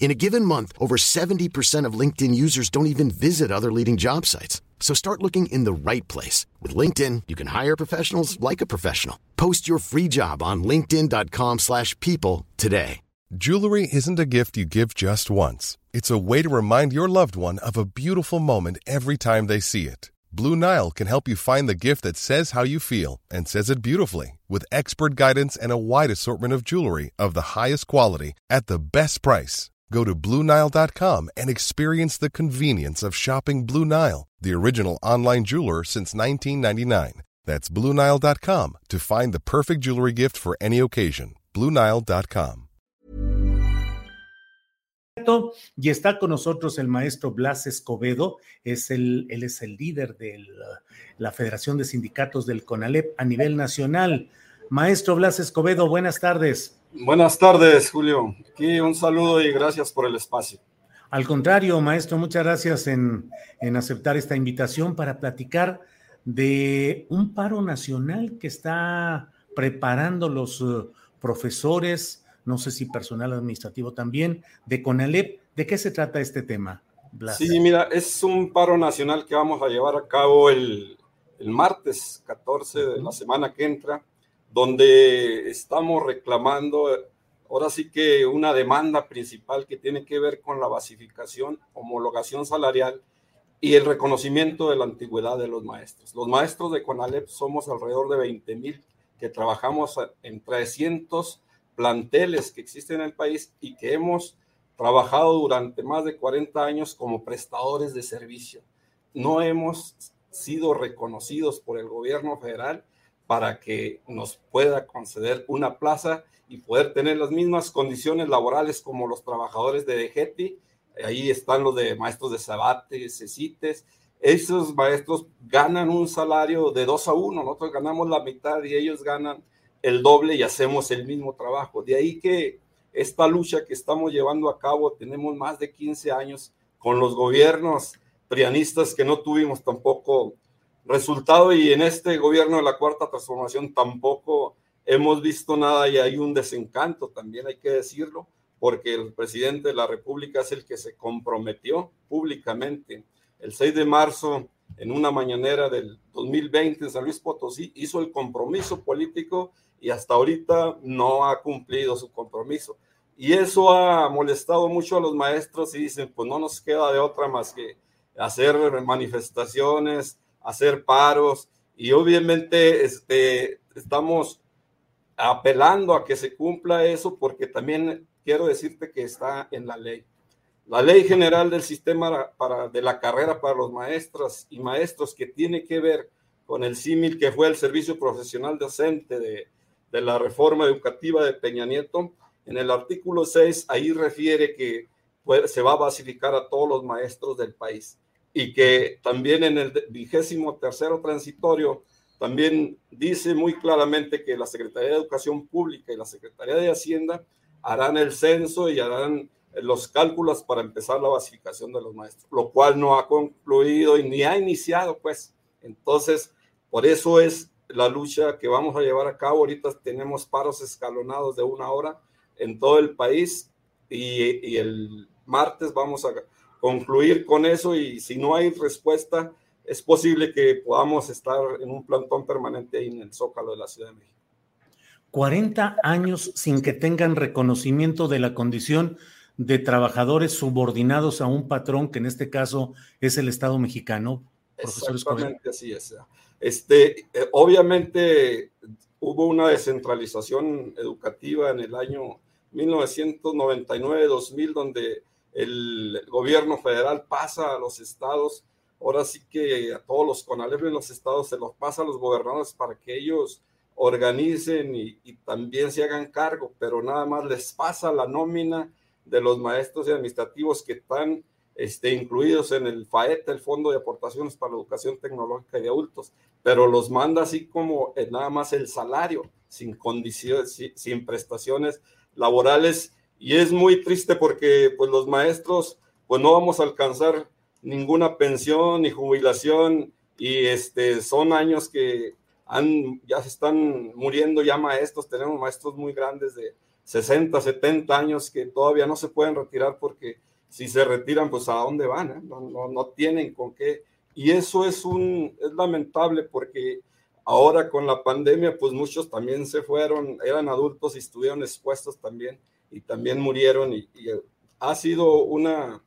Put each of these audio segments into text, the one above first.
In a given month, over 70% of LinkedIn users don't even visit other leading job sites. So start looking in the right place. With LinkedIn, you can hire professionals like a professional. Post your free job on linkedin.com slash people today. Jewelry isn't a gift you give just once. It's a way to remind your loved one of a beautiful moment every time they see it. Blue Nile can help you find the gift that says how you feel and says it beautifully with expert guidance and a wide assortment of jewelry of the highest quality at the best price. Go to BlueNile.com and experience the convenience of shopping Blue Nile, the original online jeweler since 1999. That's BlueNile.com to find the perfect jewelry gift for any occasion. BlueNile.com. Y está con nosotros el maestro Blas Escobedo, es el, él es el líder de la Federación de Sindicatos del CONALEP a nivel nacional. Maestro Blas Escobedo, buenas tardes. Buenas tardes, Julio. Aquí un saludo y gracias por el espacio. Al contrario, maestro, muchas gracias en, en, aceptar esta invitación para platicar de un paro nacional que está preparando los uh, profesores, no sé si personal administrativo también, de CONALEP. ¿De qué se trata este tema? Blas? Sí, mira, es un paro nacional que vamos a llevar a cabo el, el martes 14 de la semana que entra donde estamos reclamando ahora sí que una demanda principal que tiene que ver con la basificación, homologación salarial y el reconocimiento de la antigüedad de los maestros. Los maestros de CONALEP somos alrededor de 20 mil que trabajamos en 300 planteles que existen en el país y que hemos trabajado durante más de 40 años como prestadores de servicio. No hemos sido reconocidos por el gobierno federal para que nos pueda conceder una plaza y poder tener las mismas condiciones laborales como los trabajadores de DGETI. Ahí están los de maestros de Sabate, CECITES. Esos maestros ganan un salario de 2 a 1, nosotros ganamos la mitad y ellos ganan el doble y hacemos el mismo trabajo. De ahí que esta lucha que estamos llevando a cabo, tenemos más de 15 años con los gobiernos prianistas que no tuvimos tampoco resultado y en este gobierno de la cuarta transformación tampoco hemos visto nada y hay un desencanto, también hay que decirlo, porque el presidente de la República es el que se comprometió públicamente el 6 de marzo en una mañanera del 2020 en San Luis Potosí, hizo el compromiso político y hasta ahorita no ha cumplido su compromiso. Y eso ha molestado mucho a los maestros y dicen, pues no nos queda de otra más que hacer manifestaciones, hacer paros y obviamente este, estamos apelando a que se cumpla eso porque también quiero decirte que está en la ley. La ley general del sistema para, de la carrera para los maestras y maestros que tiene que ver con el símil que fue el servicio profesional docente de, de la reforma educativa de Peña Nieto, en el artículo 6 ahí refiere que se va a basificar a todos los maestros del país y que también en el vigésimo tercero transitorio también dice muy claramente que la Secretaría de Educación Pública y la Secretaría de Hacienda harán el censo y harán los cálculos para empezar la basificación de los maestros, lo cual no ha concluido y ni ha iniciado, pues. Entonces, por eso es la lucha que vamos a llevar a cabo. Ahorita tenemos paros escalonados de una hora en todo el país y, y el martes vamos a concluir con eso y si no hay respuesta, es posible que podamos estar en un plantón permanente ahí en el Zócalo de la Ciudad de México. 40 años sin que tengan reconocimiento de la condición de trabajadores subordinados a un patrón, que en este caso es el Estado mexicano. Exactamente así es. Este, eh, obviamente hubo una descentralización educativa en el año 1999-2000, donde el gobierno federal pasa a los estados, ahora sí que a todos los CONALEP en los estados se los pasa a los gobernadores para que ellos organicen y, también se hagan cargo, pero nada más les pasa la nómina de los maestros y administrativos que están este, incluidos en el FAET, el Fondo de Aportaciones para la Educación Tecnológica de Adultos, pero los manda así como nada más el salario, sin condiciones, sin prestaciones laborales. Y es muy triste porque pues los maestros pues no vamos a alcanzar ninguna pensión ni jubilación y este son años que han, ya se están muriendo ya maestros, tenemos maestros muy grandes de 60, 70 años que todavía no se pueden retirar porque si se retiran, pues a dónde van, ¿eh? no, no, no, tienen con qué. Y eso es, un, es lamentable porque ahora con la pandemia, pues muchos también se fueron, eran adultos y estuvieron expuestos también y también murieron y, y ha sido una,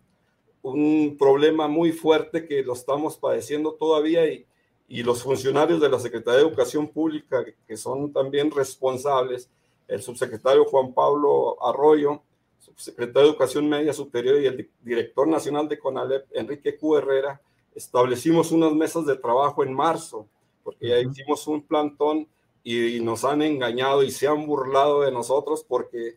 un problema muy fuerte que lo estamos padeciendo todavía y, y los funcionarios de la Secretaría de Educación Pública, que son también responsables, el subsecretario Juan Pablo Arroyo, subsecretario de Educación Media Superior y el director nacional de CONALEP, Enrique Q. Herrera, establecimos unas mesas de trabajo en marzo, porque ya hicimos un plantón y, nos han engañado y se han burlado de nosotros porque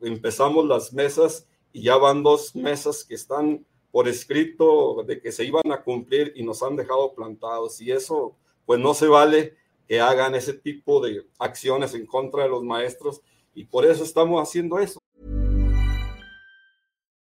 empezamos las mesas y ya van dos mesas que están por escrito de que se iban a cumplir y nos han dejado plantados y eso pues no se vale que hagan ese tipo de acciones en contra de los maestros y por eso estamos haciendo eso.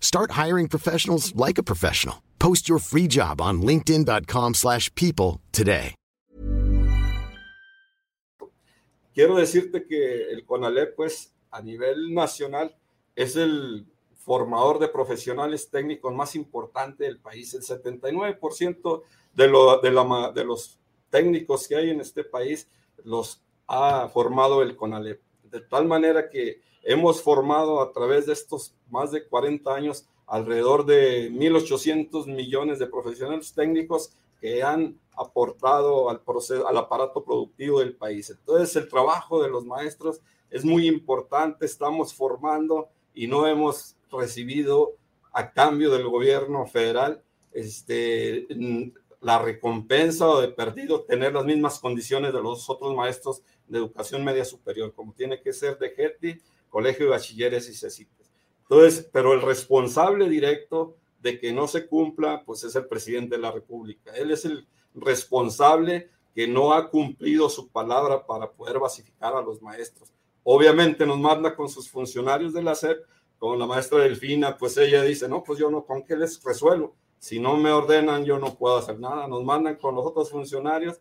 Start hiring professionals like a professional. Post your free job on linkedin.com slash people today. Quiero decirte que el CONALEP, pues, a nivel nacional, es el formador de profesionales técnicos más importante del país. El 79% de, lo, de, la, de los técnicos que hay en este país los ha formado el CONALEP. De tal manera que hemos formado a través de estos más de 40 años alrededor de 1.800 millones de profesionales técnicos que han aportado al, proceso, al aparato productivo del país. Entonces, el trabajo de los maestros es muy importante, estamos formando y no hemos recibido a cambio del gobierno federal este, la recompensa o de perdido tener las mismas condiciones de los otros maestros de educación media superior, como tiene que ser de GETI, Colegio de Bachilleres y CECIT. Entonces, pero el responsable directo de que no se cumpla, pues es el presidente de la República. Él es el responsable que no ha cumplido su palabra para poder basificar a los maestros. Obviamente nos manda con sus funcionarios de la SEP, con la maestra Delfina, pues ella dice, no, pues yo no, ¿con qué les resuelvo? Si no me ordenan, yo no puedo hacer nada. Nos mandan con los otros funcionarios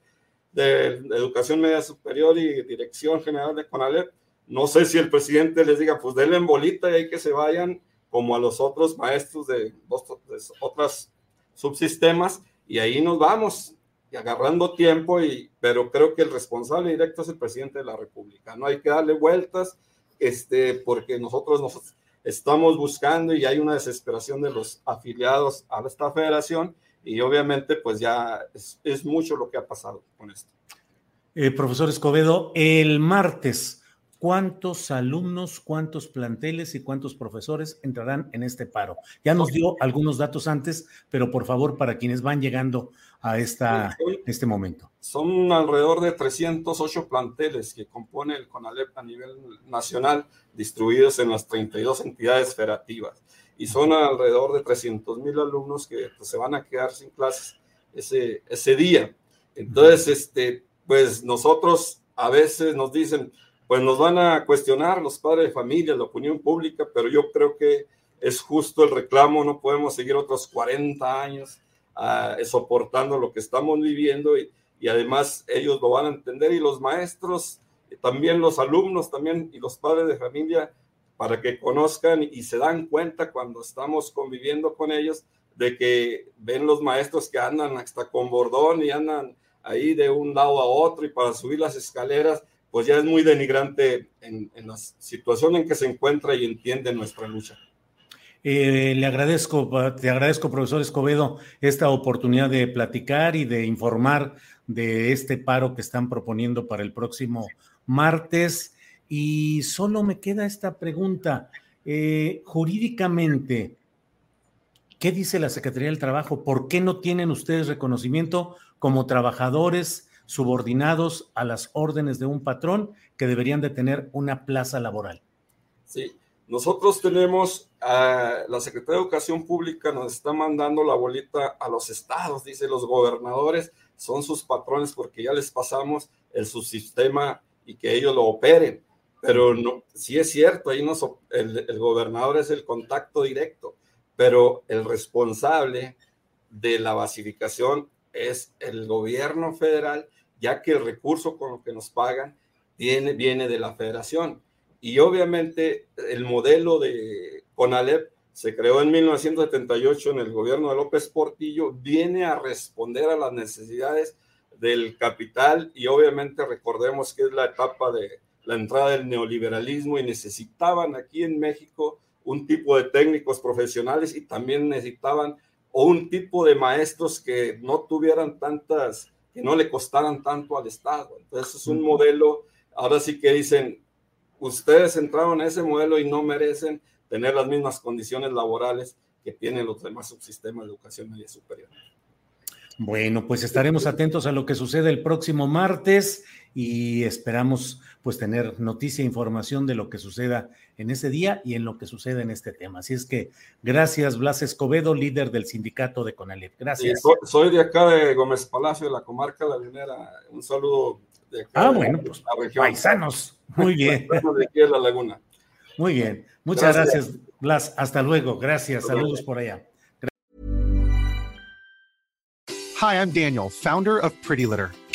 de Educación Media Superior y Dirección General de CONALEP, no sé si el presidente les diga, pues denle en bolita y hay que se vayan como a los otros maestros de, otros otras subsistemas y ahí nos vamos y agarrando tiempo, y, pero creo que el responsable directo es el presidente de la República. No hay que darle vueltas, este, porque nosotros nos estamos buscando y hay una desesperación de los afiliados a esta federación y obviamente pues ya es, mucho lo que ha pasado con esto. Eh, profesor Escobedo, el martes cuántos alumnos, cuántos planteles y cuántos profesores entrarán en este paro. Ya nos dio algunos datos antes, pero por favor, para quienes van llegando a esta, este momento. Son alrededor de 308 planteles que compone el CONALEP a nivel nacional, distribuidos en las 32 entidades federativas. Y son alrededor de 300 mil alumnos que pues, se van a quedar sin clases ese, ese día. Entonces, este, pues nosotros a veces nos dicen, pues nos van a cuestionar los padres de familia, la opinión pública, pero yo creo que es justo el reclamo, no podemos seguir otros 40 años ah, soportando lo que estamos viviendo y, y, además ellos lo van a entender y los maestros, también los alumnos también y los padres de familia, para que conozcan y se dan cuenta cuando estamos conviviendo con ellos de que ven los maestros que andan hasta con bordón y andan ahí de un lado a otro y para subir las escaleras pues ya es muy denigrante en, la situación en que se encuentra y entiende nuestra lucha. Eh, le agradezco, te agradezco, profesor Escobedo, esta oportunidad de platicar y de informar de este paro que están proponiendo para el próximo martes. Y solo me queda esta pregunta. Eh, jurídicamente, ¿qué dice la Secretaría del Trabajo? ¿Por qué no tienen ustedes reconocimiento como trabajadores? Subordinados a las órdenes de un patrón que deberían de tener una plaza laboral. Sí, nosotros tenemos, a la Secretaría de Educación Pública nos está mandando la bolita a los estados, dice los gobernadores, son sus patrones porque ya les pasamos el subsistema y que ellos lo operen. Pero no, sí es cierto, ahí nos, el, el gobernador es el contacto directo, pero el responsable de la basificación es el gobierno federal ya que el recurso con lo que nos pagan viene, viene de la federación. Y obviamente el modelo de CONALEP se creó en 1978 en el gobierno de López Portillo, viene a responder a las necesidades del capital y obviamente recordemos que es la etapa de la entrada del neoliberalismo y necesitaban aquí en México un tipo de técnicos profesionales y también necesitaban un tipo de maestros que no tuvieran tantas que no le costaran tanto al Estado. Entonces es un modelo, ahora sí que dicen, ustedes entraron a ese modelo y no merecen tener las mismas condiciones laborales que tienen los demás subsistemas de educación media superior. Bueno, pues estaremos atentos a lo que sucede el próximo martes y esperamos pues tener noticia e información de lo que suceda en ese día y en lo que sucede en este tema. Así es que gracias, Blas Escobedo, líder del sindicato de Conalep. Gracias. soy de acá de Gómez Palacio, de la comarca de la Linera. Un saludo de acá. Ah, bueno, pues paisanos. Muy bien. de aquí de la laguna. Muy bien. Muchas gracias. Blas. Hasta luego. Gracias. Saludos por allá. Hi, I'm Daniel, founder of Pretty Litter.